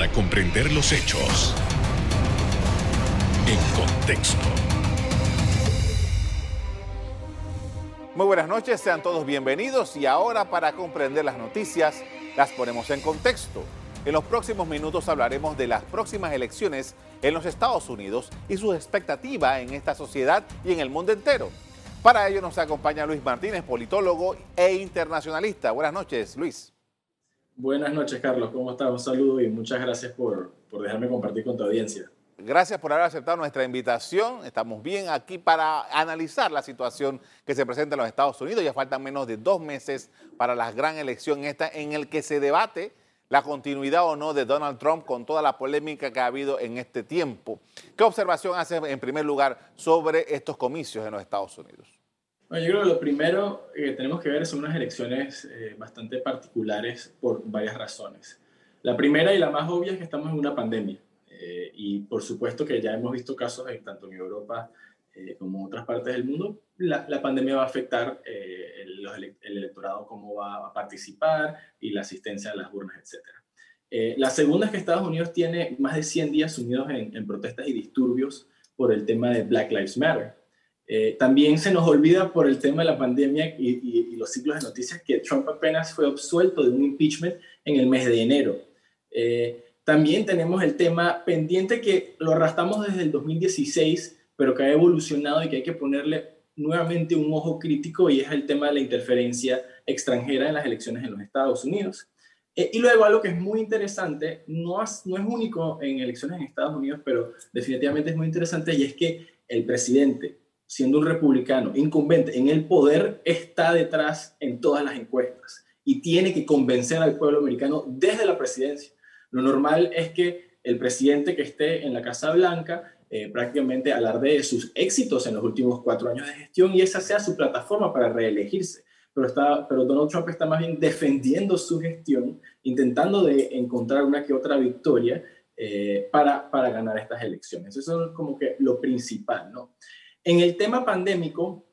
para comprender los hechos en contexto. Muy buenas noches, sean todos bienvenidos y ahora para comprender las noticias las ponemos en contexto. En los próximos minutos hablaremos de las próximas elecciones en los Estados Unidos y su expectativa en esta sociedad y en el mundo entero. Para ello nos acompaña Luis Martínez, politólogo e internacionalista. Buenas noches, Luis. Buenas noches, Carlos. ¿Cómo estás? Un saludo y muchas gracias por, por dejarme compartir con tu audiencia. Gracias por haber aceptado nuestra invitación. Estamos bien aquí para analizar la situación que se presenta en los Estados Unidos. Ya faltan menos de dos meses para la gran elección esta en el que se debate la continuidad o no de Donald Trump con toda la polémica que ha habido en este tiempo. ¿Qué observación hace en primer lugar sobre estos comicios en los Estados Unidos? Bueno, yo creo que lo primero que tenemos que ver son unas elecciones eh, bastante particulares por varias razones. La primera y la más obvia es que estamos en una pandemia. Eh, y por supuesto que ya hemos visto casos en, tanto en Europa eh, como en otras partes del mundo, la, la pandemia va a afectar eh, el, el, electorado, cómo va a participar y la asistencia a las urnas, etc. Eh, la segunda es que Estados Unidos tiene más de 100 días sumidos en, en protestas y disturbios por el tema de Black Lives Matter. Eh, también se nos olvida por el tema de la pandemia y, y, y, los ciclos de noticias que Trump apenas fue absuelto de un impeachment en el mes de enero. Eh, también tenemos el tema pendiente que lo arrastramos desde el 2016 pero que ha evolucionado y que hay que ponerle nuevamente un ojo crítico y es el tema de la interferencia extranjera en las elecciones en los Estados Unidos. Eh, y luego algo que es muy interesante, no es, no es único en elecciones en Estados Unidos, pero definitivamente es muy interesante y es que el presidente, siendo un republicano incumbente en el poder, está detrás en todas las encuestas y tiene que convencer al pueblo americano desde la presidencia. Lo normal es que el presidente que esté en la Casa Blanca eh, prácticamente alarde de sus éxitos en los últimos cuatro años de gestión y esa sea su plataforma para reelegirse. Pero, está, pero Donald Trump está más bien defendiendo su gestión, intentando de encontrar una que otra victoria eh, para, para ganar estas elecciones. Eso es como que lo principal, ¿no? En el tema pandémico,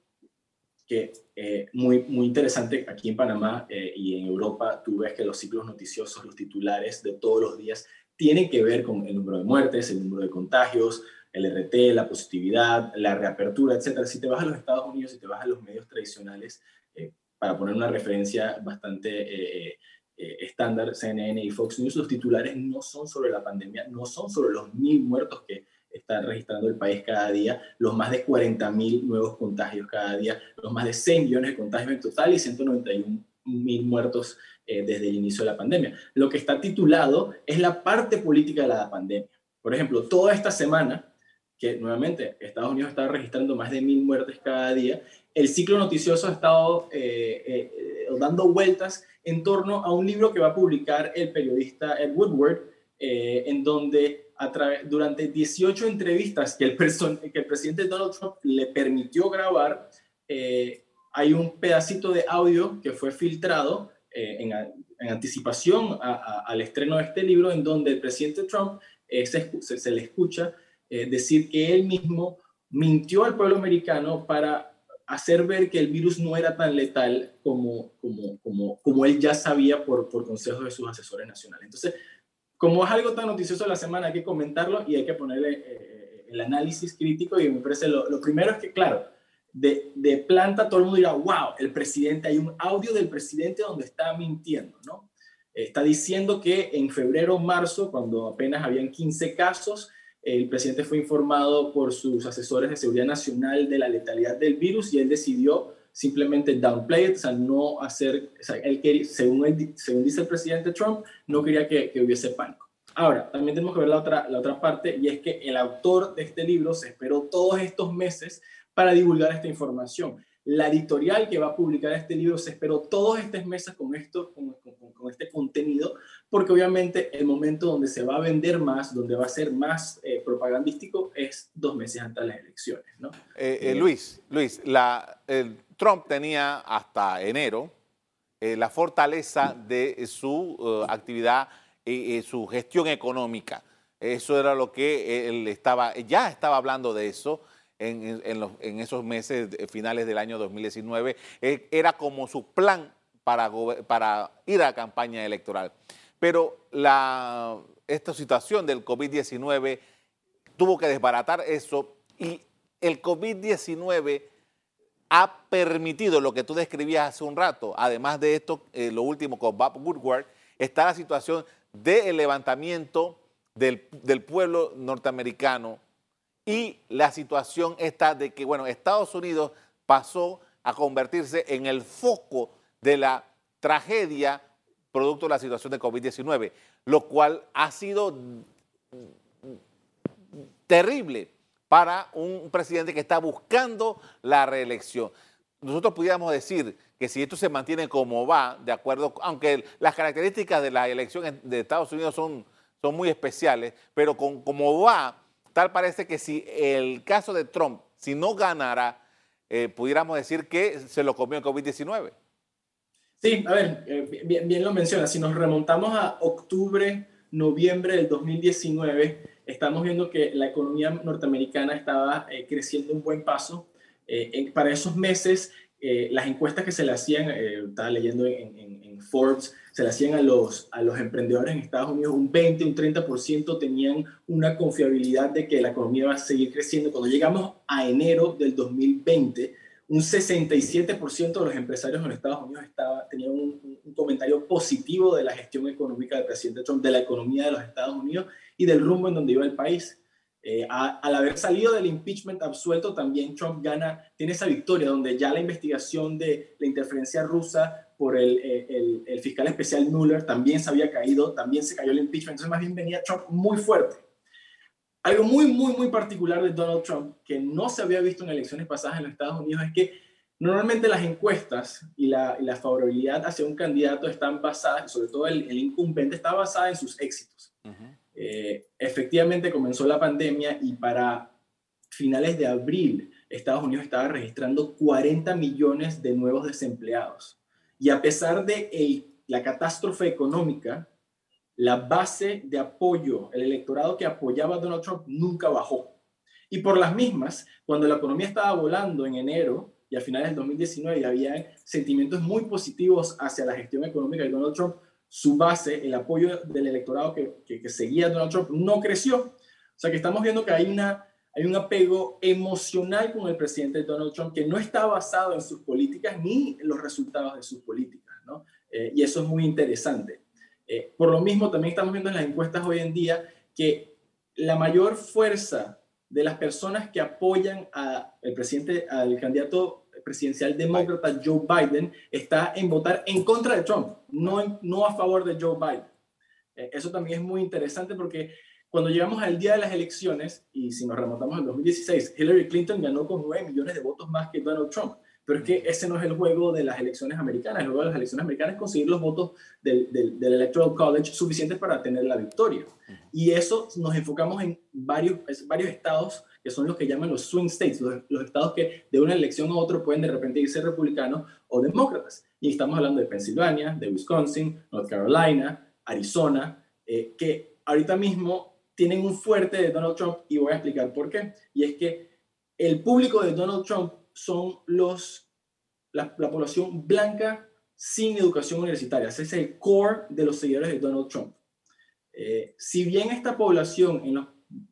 que eh, muy, muy interesante aquí en Panamá eh, y en Europa, tú ves que los ciclos noticiosos, los titulares de todos los días, tienen que ver con el número de muertes, el número de contagios, el RT, la positividad, la reapertura, etcétera. Si te vas a los Estados Unidos, si te vas a los medios tradicionales, eh, para poner una referencia bastante eh, eh, estándar, CNN y Fox News, los titulares no son sobre la pandemia, no son sobre los mil muertos que está registrando el país cada día, los más de 40 mil nuevos contagios cada día, los más de 6 millones de contagios en total y 191 mil muertos eh, desde el inicio de la pandemia. Lo que está titulado es la parte política de la pandemia. Por ejemplo, toda esta semana que nuevamente Estados Unidos está registrando más de mil muertes cada día, el ciclo noticioso ha estado eh, eh, eh, dando vueltas en torno a un libro que va a publicar el periodista Ed Woodward, eh, en donde a durante 18 entrevistas que el, que el presidente Donald Trump le permitió grabar, eh, hay un pedacito de audio que fue filtrado en, en, anticipación a, a, al estreno de este libro, en donde el presidente Trump se, se, se le escucha eh, decir que él mismo mintió al pueblo americano para hacer ver que el virus no era tan letal como, como, como, como él ya sabía por, por consejos de sus asesores nacionales. Entonces, como es algo tan noticioso de la semana, hay que comentarlo y hay que ponerle eh, el análisis crítico y me parece lo, lo primero es que, claro, de, de, planta todo el mundo dirá, wow, el presidente, hay un audio del presidente donde está mintiendo, ¿no? Está diciendo que en febrero, marzo, cuando apenas habían 15 casos, el presidente fue informado por sus asesores de seguridad nacional de la letalidad del virus y él decidió simplemente downplay it, o sea, no hacer, o sea, él quería, según, según dice el presidente Trump, no quería que, que, hubiese pánico. Ahora, también tenemos que ver la otra, la otra parte y es que el autor de este libro se esperó todos estos meses para divulgar esta información. La editorial que va a publicar este libro se esperó todos estos meses con, esto, con, con, con este contenido porque obviamente el momento donde se va a vender más, donde va a ser más eh, propagandístico, es dos meses antes de las elecciones. ¿no? Eh, eh, Luis, Luis la, Trump tenía hasta enero la fortaleza de su uh, actividad y su gestión económica. Eso era lo que él estaba, ya estaba hablando de eso. En, en, en, los, en esos meses finales del año 2019, era como su plan para, para ir a la campaña electoral. Pero esta situación del COVID-19 tuvo que desbaratar eso y el COVID-19 ha permitido lo que tú describías hace un rato, además de esto, eh, lo último con Bob Woodward, está la situación del levantamiento del, del, pueblo norteamericano y la situación está de que, bueno, Estados Unidos pasó a convertirse en el foco de la tragedia producto de la situación de COVID-19, lo cual ha sido terrible para un presidente que está buscando la reelección. Nosotros pudiéramos decir que si esto se mantiene como va, de acuerdo, aunque las características de la elección de Estados Unidos son, son muy especiales, pero con, como va, tal parece que si el caso de Trump, si no ganara, eh, pudiéramos decir que se lo comió el COVID-19. Sí, a ver, eh, bien, bien, lo menciona. Si nos remontamos a octubre, noviembre del 2019, estamos viendo que la economía norteamericana estaba eh, creciendo un buen paso. Eh, para esos meses, eh, las encuestas que se le hacían, estaba leyendo en, en, Forbes, se le hacían a los, a los emprendedores en Estados Unidos, un 20, un 30% tenían una confiabilidad de que la economía va a seguir creciendo. Cuando llegamos a enero del 2020, un 67% de los empresarios en Estados Unidos estaba, tenían un, comentario positivo de la gestión económica del presidente Trump, de la economía de los Estados Unidos y del rumbo en donde iba el país. Eh, al haber salido del impeachment absuelto, también Trump gana, tiene esa victoria donde ya la investigación de la interferencia rusa por el, el, el fiscal especial Mueller también se había caído, también se cayó el impeachment, entonces más bien venía Trump muy fuerte. Algo muy, muy, muy particular de Donald Trump que no se había visto en elecciones pasadas en los Estados Unidos es que normalmente las encuestas y la, y la favorabilidad hacia un candidato están basadas, sobre todo el, el incumbente, está basada en sus éxitos. Uh -huh. Eh, efectivamente comenzó la pandemia y para finales de abril Estados Unidos estaba registrando 40 millones de nuevos desempleados. Y a pesar de el, la catástrofe económica, la base de apoyo, el electorado que apoyaba a Donald Trump nunca bajó. Y por las mismas, cuando la economía estaba volando en enero y a finales del 2019 y había sentimientos muy positivos hacia la gestión económica de Donald Trump, su base, el apoyo del electorado que, que, seguía a Donald Trump, no creció. O sea que estamos viendo que hay, una, hay un apego emocional con el presidente Donald Trump que no está basado en sus políticas ni en los resultados de sus políticas. ¿no? Eh, y eso es muy interesante. Eh, por lo mismo, también estamos viendo en las encuestas hoy en día que la mayor fuerza de las personas que apoyan al presidente, al candidato presidencial demócrata Joe Biden está en votar en contra de Trump, no, no a favor de Joe Biden. Eh, eso también es muy interesante porque cuando llegamos al día de las elecciones, y si nos remontamos al 2016, Hillary Clinton ganó con 9 millones de votos más que Donald Trump. Pero es que ese no es el juego de las elecciones americanas. El juego de las elecciones americanas es conseguir los votos del, Electoral College suficientes para tener la victoria. Y eso nos enfocamos en varios, varios estados que son los que llaman los swing states, los, los, estados que de una elección a otra pueden de repente irse republicanos o demócratas. Y estamos hablando de Pensilvania, de Wisconsin, North Carolina, Arizona, eh, que ahorita mismo tienen un fuerte de Donald Trump y voy a explicar por qué. Y es que el público de Donald Trump son los, la, la población blanca sin educación universitaria. Ese es el core de los seguidores de Donald Trump. Eh, si bien esta población en los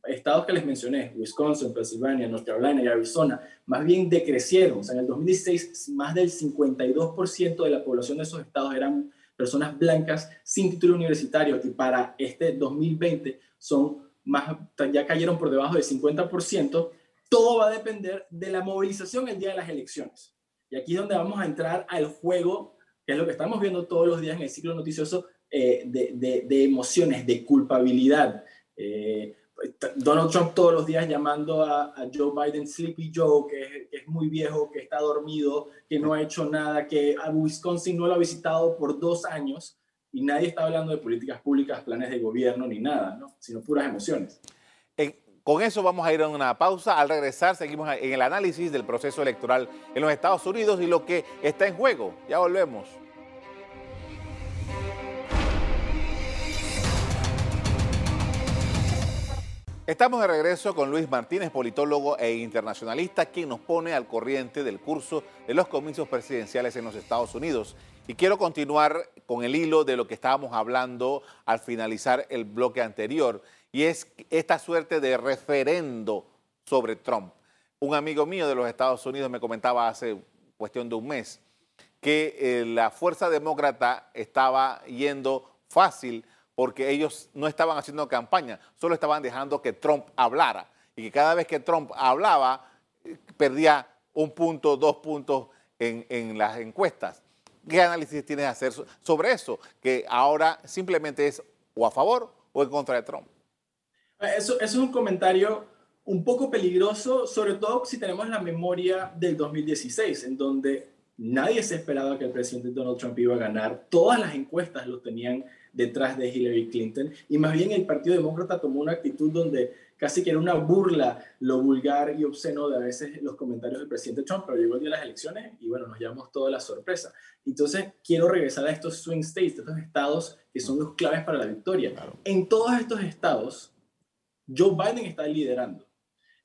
estados que les mencioné, Wisconsin, Pennsylvania, North Carolina y Arizona, más bien decrecieron. O sea, en el 2016, más del 52% de la población de esos estados eran personas blancas sin título universitario y para este 2020 son más, ya cayeron por debajo del 50%. Todo va a depender de la movilización el día de las elecciones. Y aquí es donde vamos a entrar al juego, que es lo que estamos viendo todos los días en el ciclo noticioso eh, de, emociones, de culpabilidad. Eh, Donald Trump todos los días llamando a, Joe Biden Sleepy Joe, que es, muy viejo, que está dormido, que no ha hecho nada, que a Wisconsin no lo ha visitado por dos años y nadie está hablando de políticas públicas, planes de gobierno ni nada, ¿no? sino puras emociones. Con eso vamos a ir a una pausa. Al regresar seguimos en el análisis del proceso electoral en los Estados Unidos y lo que está en juego. Ya volvemos. Estamos de regreso con Luis Martínez, politólogo e internacionalista, quien nos pone al corriente del curso de los comicios presidenciales en los Estados Unidos. Y quiero continuar con el hilo de lo que estábamos hablando al finalizar el bloque anterior, y es esta suerte de referendo sobre Trump. Un amigo mío de los Estados Unidos me comentaba hace cuestión de un mes que eh, la fuerza demócrata estaba yendo fácil porque ellos no estaban haciendo campaña, solo estaban dejando que Trump hablara y que cada vez que Trump hablaba eh, perdía un punto, dos puntos en, en las encuestas. ¿Qué análisis tienes que hacer sobre eso? Que ahora simplemente es o a favor o en contra de Trump. Eso, eso es un comentario un poco peligroso, sobre todo si tenemos la memoria del 2016, en donde nadie se esperaba que el presidente Donald Trump iba a ganar. Todas las encuestas lo tenían detrás de Hillary Clinton. Y más bien el Partido Demócrata tomó una actitud donde casi que era una burla lo vulgar y obsceno de a veces los comentarios del presidente Trump, pero llegó el día de las elecciones y bueno, nos llevamos toda la sorpresa. Entonces, quiero regresar a estos swing states, estos estados que son los claves para la victoria. En todos estos estados, Joe Biden está liderando.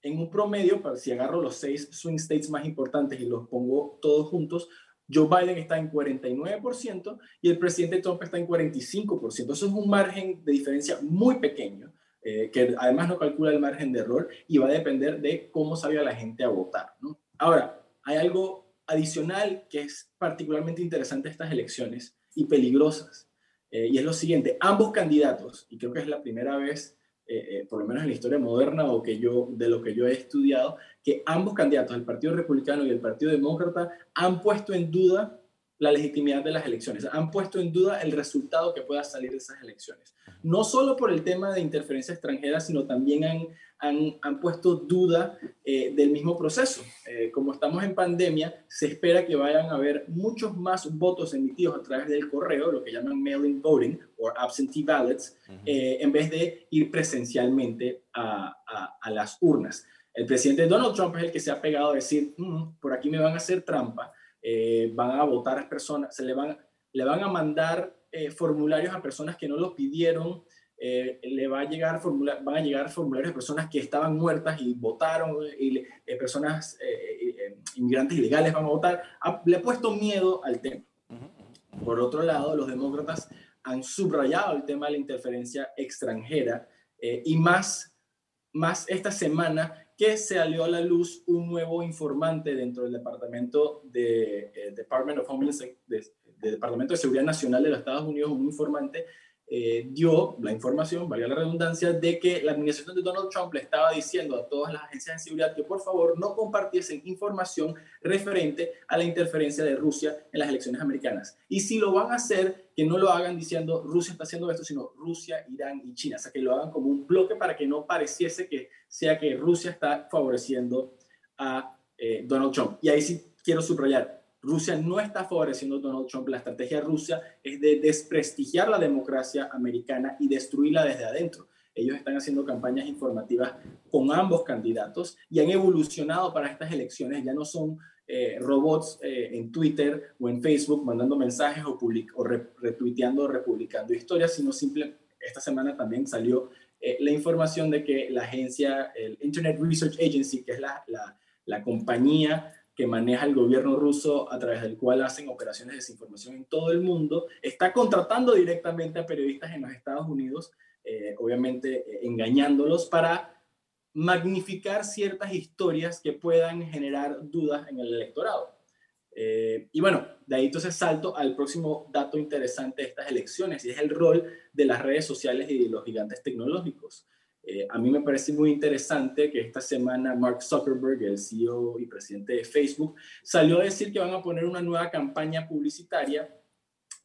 En un promedio, si agarro los seis swing states más importantes y los pongo todos juntos, Joe Biden está en 49% y el presidente Trump está en 45%. Eso es un margen de diferencia muy pequeño, eh, que además no calcula el margen de error y va a depender de cómo salga la gente a votar. Ahora, hay algo adicional que es particularmente interesante de estas elecciones y peligrosas. Eh, y es lo siguiente, ambos candidatos, y creo que es la primera vez eh, por lo menos en la historia moderna o que yo, de lo que yo he estudiado, que ambos candidatos, el Partido Republicano y el Partido Demócrata, han puesto en duda la legitimidad de las elecciones, han puesto en duda el resultado que pueda salir de esas elecciones. No solo por el tema de interferencia extranjera, sino también han han, puesto duda eh, del mismo proceso. Eh, como estamos en pandemia, se espera que vayan a haber muchos más votos emitidos a través del correo, lo que llaman mail-in voting o absentee ballots, eh, en vez de ir presencialmente a, las urnas. El presidente Donald Trump es el que se ha pegado a decir, mm, por aquí me van a hacer trampa, van a votar a personas, se le van, le van a mandar formularios a personas que no los pidieron, eh, le va a llegar van a llegar formularios de personas que estaban muertas y votaron, y eh, personas, eh, inmigrantes ilegales van a votar. le ha puesto miedo al tema. Por otro lado, los demócratas han subrayado el tema de la interferencia extranjera y más, más esta semana que se salió a la luz un nuevo informante dentro del Departamento de, Homeland de, Departamento de Seguridad Nacional de los Estados Unidos, un informante eh, dio la información, valga la redundancia, de que la administración de Donald Trump le estaba diciendo a todas las agencias de seguridad que por favor no compartiesen información referente a la interferencia de Rusia en las elecciones americanas. Y si lo van a hacer, que no lo hagan diciendo Rusia está haciendo esto, sino Rusia, Irán y China. O sea, que lo hagan como un bloque para que no pareciese que sea que Rusia está favoreciendo a eh, Donald Trump. Y ahí sí quiero subrayar, Rusia no está favoreciendo a Donald Trump. La estrategia de Rusia es de desprestigiar la democracia americana y destruirla desde adentro. Ellos están haciendo campañas informativas con ambos candidatos y han evolucionado para estas elecciones. Ya no son eh, robots eh, en Twitter o en Facebook mandando mensajes o, o retuiteando o republicando historias, sino simple. Esta semana también salió eh, la información de que la agencia, el Internet Research Agency, que es la, la compañía que maneja el gobierno ruso a través del cual hacen operaciones de desinformación en todo el mundo, está contratando directamente a periodistas en los Estados Unidos, eh, obviamente eh, engañándolos para magnificar ciertas historias que puedan generar dudas en el electorado. Eh, y bueno, de ahí entonces salto al próximo dato interesante de estas elecciones, y es el rol de las redes sociales y de los gigantes tecnológicos. Eh, a mí me parece muy interesante que esta semana Mark Zuckerberg, el CEO y presidente de Facebook, salió a decir que van a poner una nueva campaña publicitaria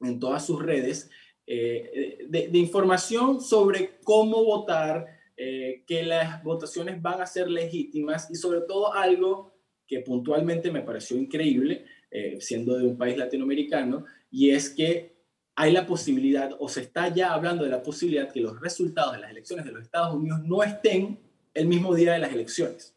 en todas sus redes eh, de, información sobre cómo votar, eh, que las votaciones van a ser legítimas y sobre todo algo que puntualmente me pareció increíble, siendo de un país latinoamericano, y es que hay la posibilidad, o se está ya hablando de la posibilidad que los resultados de las elecciones de los Estados Unidos no estén el mismo día de las elecciones.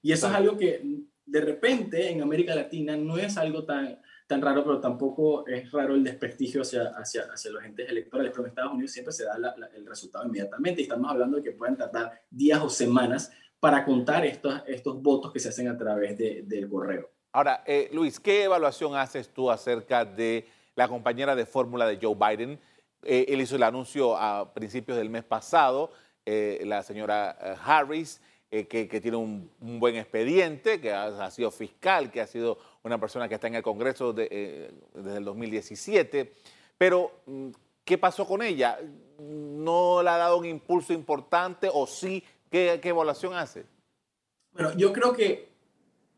Y eso es algo que de repente en América Latina no es algo tan, tan raro, pero tampoco es raro el desprestigio hacia, hacia, hacia los agentes electorales. Pero en Estados Unidos siempre se da el resultado inmediatamente y estamos hablando de que pueden tardar días o semanas para contar estos, estos votos que se hacen a través de, del correo. Ahora, eh, Luis, ¿qué evaluación haces tú acerca de la compañera de fórmula de Joe Biden. Eh, él hizo el anuncio a principios del mes pasado, eh, la señora Harris, que, tiene un, buen expediente, que ha, sido fiscal, que ha sido una persona que está en el Congreso desde el 2017. Pero, mm, ¿qué pasó con ella? ¿No le ha dado un impulso importante o sí? ¿Qué, qué evaluación hace? Bueno, yo creo que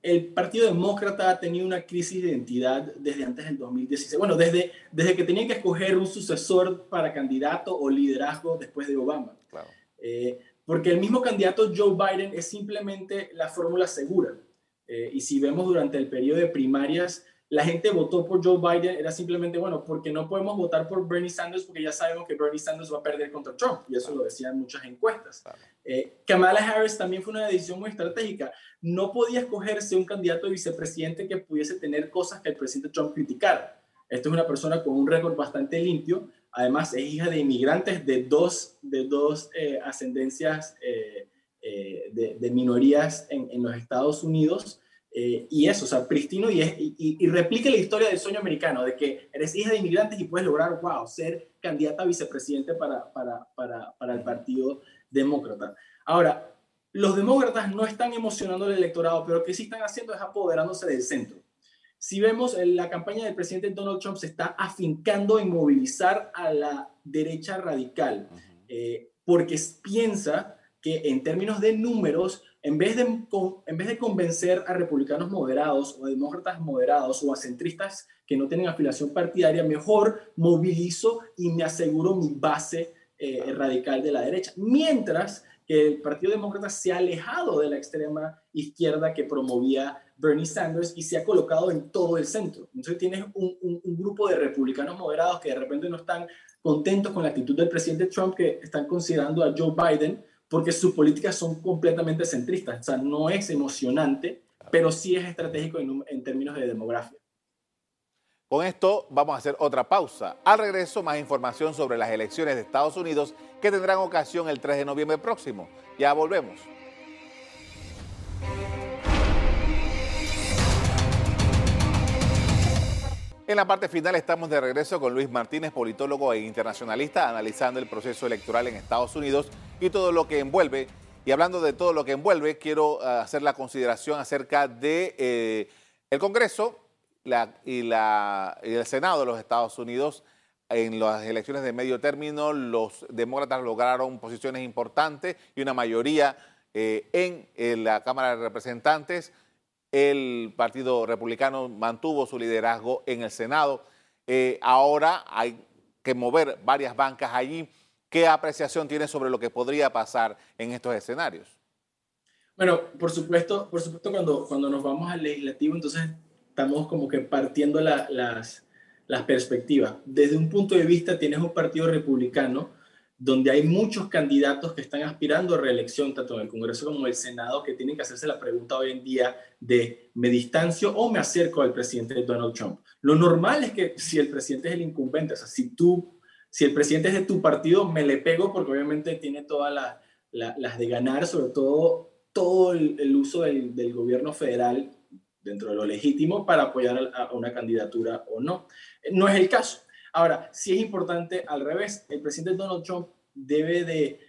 el Partido Demócrata ha tenido una crisis de identidad desde antes del 2016. Bueno, desde, desde que tenían que escoger un sucesor para candidato o liderazgo después de Obama. Eh, porque el mismo candidato Joe Biden es simplemente la fórmula segura. Eh, y si vemos durante el periodo de primarias, la gente votó por Joe Biden era simplemente, bueno, porque no podemos votar por Bernie Sanders porque ya sabemos que Bernie Sanders va a perder contra Trump, y eso lo decían muchas encuestas. Eh, Kamala Harris también fue una decisión muy estratégica. No podía escogerse un candidato de vicepresidente que pudiese tener cosas que el presidente Trump criticara. Esta es una persona con un récord bastante limpio, además es hija de inmigrantes de dos, de dos eh, ascendencias eh, de, de, minorías en, en los Estados Unidos. Eh, y eso, o sea, pristino y, y, y, replique la historia del sueño americano, de que eres hija de inmigrantes y puedes lograr, wow, ser candidata a vicepresidente para, para, para, para el Partido Demócrata. Ahora, los demócratas no están emocionando al electorado, pero lo que sí están haciendo es apoderándose del centro. Si vemos, la campaña del presidente Donald Trump se está afincando en movilizar a la derecha radical, eh, porque piensa que en términos de números, en vez de, en vez de convencer a republicanos moderados o a demócratas moderados o a centristas que no tienen afiliación partidaria, mejor movilizo y me aseguro mi base eh, radical de la derecha. Mientras que el Partido Demócrata se ha alejado de la extrema izquierda que promovía Bernie Sanders y se ha colocado en todo el centro. Entonces tienes un, un grupo de republicanos moderados que de repente no están contentos con la actitud del presidente Trump, que están considerando a Joe Biden porque sus políticas son completamente centristas. O sea, no es emocionante, pero sí es estratégico en, términos de demografía. Con esto vamos a hacer otra pausa. Al regreso, más información sobre las elecciones de Estados Unidos que tendrán ocasión el 3 de noviembre próximo. Ya volvemos. En la parte final estamos de regreso con Luis Martínez, politólogo e internacionalista, analizando el proceso electoral en Estados Unidos y todo lo que envuelve. Y hablando de todo lo que envuelve, quiero eh, hacer la consideración acerca de eh, el Congreso y, el Senado de los Estados Unidos. En las elecciones de medio término, los demócratas lograron posiciones importantes y una mayoría eh, en la Cámara de Representantes el Partido Republicano mantuvo su liderazgo en el Senado. Eh, ahora hay que mover varias bancas allí. ¿Qué apreciación tiene sobre lo que podría pasar en estos escenarios? Bueno, por supuesto, por supuesto cuando, cuando nos vamos al legislativo, entonces estamos como que partiendo las, las perspectivas. Desde un punto de vista, tienes un partido republicano donde hay muchos candidatos que están aspirando a reelección, tanto en el Congreso como en el Senado, que tienen que hacerse la pregunta hoy en día de ¿me distancio o me acerco al presidente Donald Trump? Lo normal es que si el presidente es el incumbente, o sea, si el presidente es de tu partido, me le pego porque obviamente tiene todas las de ganar, sobre todo todo el, uso del, gobierno federal dentro de lo legítimo para apoyar a una candidatura o no. No es el caso. Ahora, sí es importante al revés, el presidente Donald Trump debe de,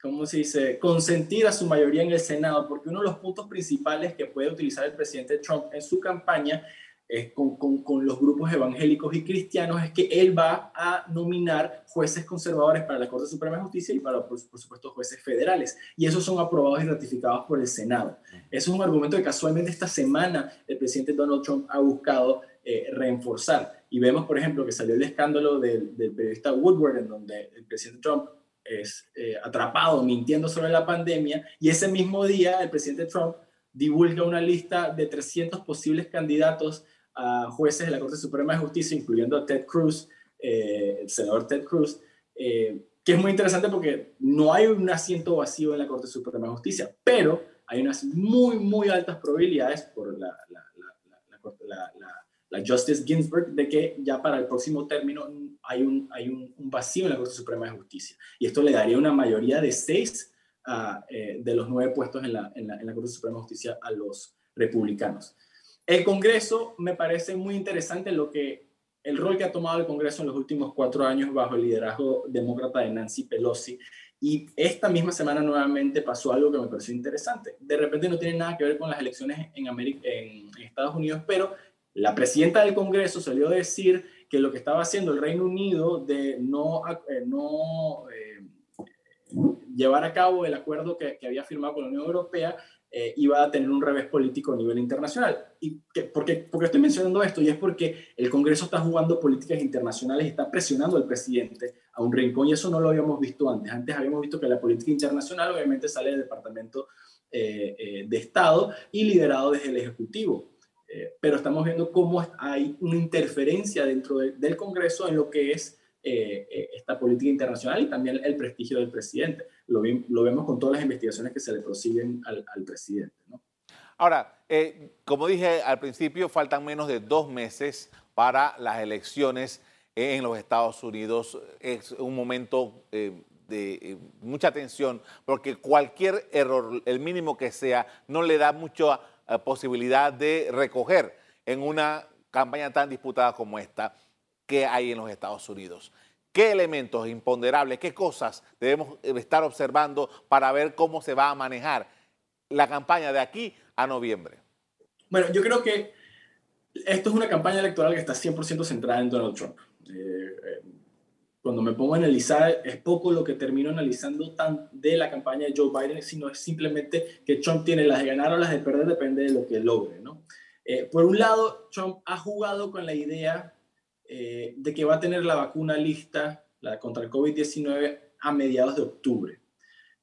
¿cómo se dice?, consentir a su mayoría en el Senado, porque uno de los puntos principales que puede utilizar el presidente Trump en su campaña es con, con, los grupos evangélicos y cristianos es que él va a nominar jueces conservadores para la Corte Suprema de Justicia y para, por, supuesto, jueces federales. Y esos son aprobados y ratificados por el Senado. Eso es un argumento que casualmente esta semana el presidente Donald Trump ha buscado eh, reforzar. Y vemos, por ejemplo, que salió el escándalo del, periodista Woodward, en donde el presidente Trump es eh, atrapado mintiendo sobre la pandemia, y ese mismo día el presidente Trump divulga una lista de 300 posibles candidatos a jueces de la Corte Suprema de Justicia, incluyendo a Ted Cruz, eh, el senador Ted Cruz, eh, que es muy interesante porque no hay un asiento vacío en la Corte Suprema de Justicia, pero hay unas muy, muy altas probabilidades por la, la, la, la la Justice Ginsburg de que ya para el próximo término hay un, hay un, vacío en la Corte Suprema de Justicia. Y esto le daría una mayoría de seis uh, eh, de los nueve puestos en la, en, la, en la, Corte Suprema de Justicia a los republicanos. El Congreso me parece muy interesante lo que el rol que ha tomado el Congreso en los últimos cuatro años bajo el liderazgo demócrata de Nancy Pelosi. Y esta misma semana nuevamente pasó algo que me pareció interesante. De repente no tiene nada que ver con las elecciones en, América, en, Estados Unidos, pero la presidenta del Congreso salió a decir que lo que estaba haciendo el Reino Unido de no, eh, eh, llevar a cabo el acuerdo que, había firmado con la Unión Europea eh, iba a tener un revés político a nivel internacional. ¿Y que, por, qué, estoy mencionando esto? Y es porque el Congreso está jugando políticas internacionales y está presionando al presidente a un rincón y eso no lo habíamos visto antes. Antes habíamos visto que la política internacional obviamente sale del Departamento de Estado y liderado desde el Ejecutivo. Pero estamos viendo cómo hay una interferencia dentro del Congreso en lo que es esta política internacional y también el prestigio del presidente lo, vemos con todas las investigaciones que se le prosiguen al, presidente. Ahora, eh, como dije al principio, faltan menos de dos meses para las elecciones en los Estados Unidos. Es un momento eh, de eh, mucha tensión porque cualquier error, el mínimo que sea, no le da mucha posibilidad de recoger en una campaña tan disputada como esta que hay en los Estados Unidos. ¿Qué elementos imponderables, qué cosas debemos estar observando para ver cómo se va a manejar la campaña de aquí a noviembre? Bueno, yo creo que esto es una campaña electoral que está 100% centrada en Donald Trump. Eh, eh, cuando me pongo a analizar, es poco lo que termino analizando tan de la campaña de Joe Biden, sino es simplemente que Trump tiene las de ganar o las de perder, depende de lo que logre. ¿no? Eh, por un lado, Trump ha jugado con la idea eh, de que va a tener la vacuna lista la, contra el COVID-19 a mediados de octubre.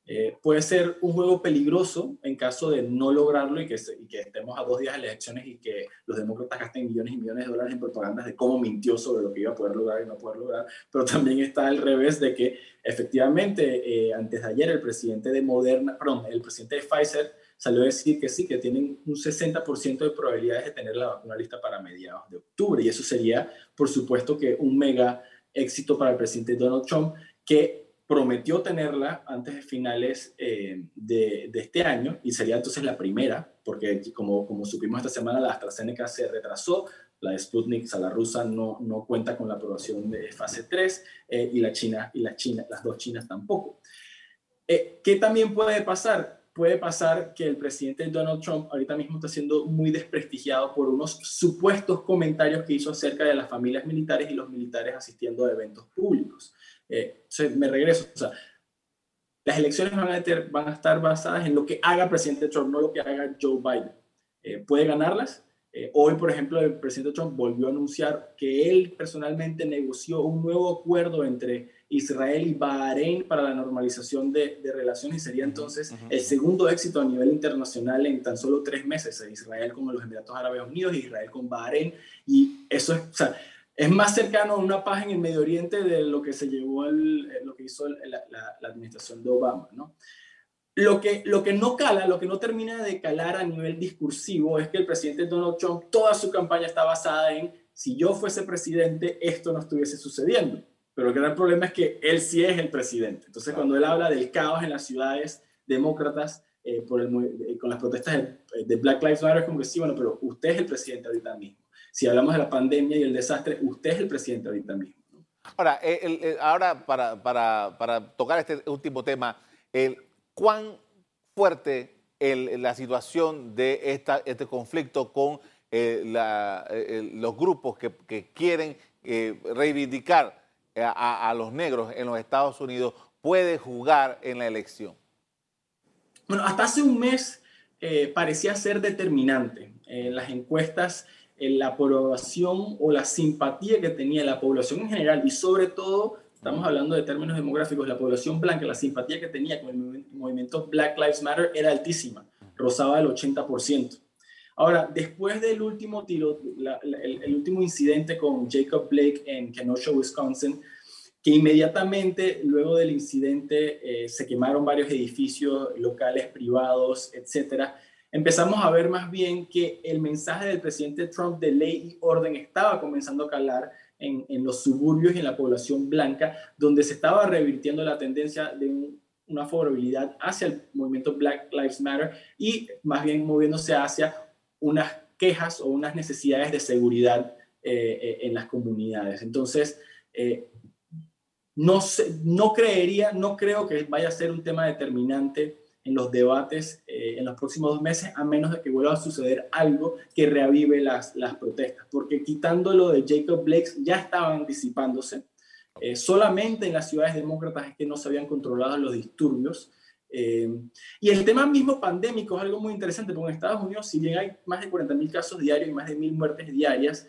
Eh, puede ser un juego peligroso en caso de no lograrlo y que, estemos a dos días de las elecciones y que los demócratas gasten millones y millones de dólares en propagandas de cómo mintió sobre lo que iba a poder lograr y no poder lograr. Pero también está al revés de que efectivamente eh, antes de ayer el presidente de Moderna, perdón, el presidente de Pfizer salió a decir que sí, que tienen un 60% de probabilidades de tener la vacuna lista para mediados de octubre. Y eso sería, por supuesto, que un mega éxito para el presidente Donald Trump, que prometió tenerla antes de finales eh, de, este año y sería entonces la primera, porque como, como supimos esta semana, la AstraZeneca se retrasó, la Sputnik, la rusa, no, no cuenta con la aprobación de fase 3 eh, y, la China, y la China, las dos Chinas tampoco. Eh, ¿Qué también puede pasar? puede pasar que el presidente Donald Trump ahorita mismo está siendo muy desprestigiado por unos supuestos comentarios que hizo acerca de las familias militares y los militares asistiendo a eventos públicos. Eh, me regreso, o sea, las elecciones van a, van a, estar basadas en lo que haga el presidente Trump, no lo que haga Joe Biden. Eh, puede ganarlas. Eh, hoy, por ejemplo, el presidente Trump volvió a anunciar que él personalmente negoció un nuevo acuerdo entre Israel y Bahrein para la normalización de, relaciones y sería entonces el segundo éxito a nivel internacional en tan solo tres meses, Israel con los Emiratos Árabes Unidos Israel con Bahrein. Y eso es, o sea, es más cercano a una paz en el Medio Oriente de lo que se llevó, el, lo que hizo la, la, administración de Obama, ¿no? Lo que, lo que no cala, lo que no termina de calar a nivel discursivo es que el presidente Donald Trump, toda su campaña está basada en si yo fuese presidente, esto no estuviese sucediendo. Pero el gran problema es que él sí es el presidente. Entonces, cuando él habla del caos en las ciudades demócratas eh, por el, eh, con las protestas de, Black Lives Matter, es como que sí, bueno, pero usted es el presidente ahorita mismo. Si hablamos de la pandemia y el desastre, usted es el presidente ahorita mismo. Ahora, ahora para, para, para, tocar este último tema, el, ¿cuán fuerte la situación de esta, este conflicto con eh, la, los grupos que, que quieren reivindicar eh, a, los negros en los Estados Unidos puede jugar en la elección? Bueno, hasta hace un mes eh, parecía ser determinante. En las encuestas, en la aprobación o la simpatía que tenía la población en general y sobre todo, estamos hablando de términos demográficos, la población blanca, la simpatía que tenía con el movimiento Black Lives Matter era altísima, rozaba el 80%. Ahora, después del último tiro, el, último incidente con Jacob Blake en Kenosha, Wisconsin, que inmediatamente luego del incidente eh, se quemaron varios edificios locales, privados, etcétera, empezamos a ver más bien que el mensaje del presidente Trump de ley y orden estaba comenzando a calar en, en los suburbios y en la población blanca, donde se estaba revirtiendo la tendencia de una favorabilidad hacia el movimiento Black Lives Matter y más bien moviéndose hacia unas quejas o unas necesidades de seguridad en las comunidades. Entonces, no, no creería, no creo que vaya a ser un tema determinante en los debates en los próximos dos meses, a menos de que vuelva a suceder algo que reavive las, las protestas, porque quitando lo de Jacob Blake ya estaban disipándose. solamente en las ciudades demócratas es que no se habían controlado los disturbios. Eh, y el tema mismo pandémico es algo muy interesante, porque en Estados Unidos, si bien hay más de 40.000 casos diarios y más de 1.000 muertes diarias,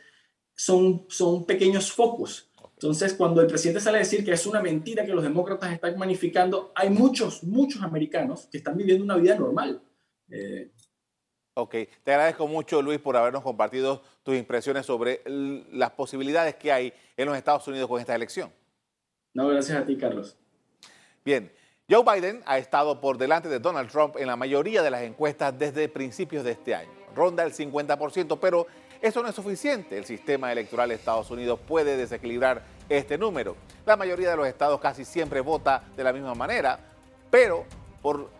son, son pequeños focos. Entonces, cuando el presidente sale a decir que es una mentira que los demócratas están magnificando, hay muchos, muchos americanos que están viviendo una vida normal. Eh, ok, te agradezco mucho Luis por habernos compartido tus impresiones sobre las posibilidades que hay en los Estados Unidos con esta elección. No, gracias a ti, Carlos. Bien, Joe Biden ha estado por delante de Donald Trump en la mayoría de las encuestas desde principios de este año. Ronda el 50%, pero eso no es suficiente. El sistema electoral de Estados Unidos puede desequilibrar este número. La mayoría de los estados casi siempre vota de la misma manera, pero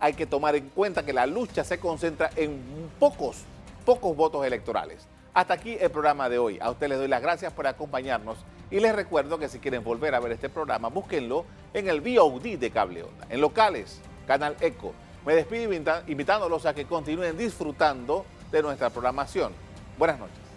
hay que tomar en cuenta que la lucha se concentra en pocos, pocos votos electorales. Hasta aquí el programa de hoy. A ustedes les doy las gracias por acompañarnos y les recuerdo que si quieren volver a ver este programa, búsquenlo en el VOD de Cable Onda, en locales, Canal Eco. Me despido invitándolos a que continúen disfrutando de nuestra programación. Buenas noches.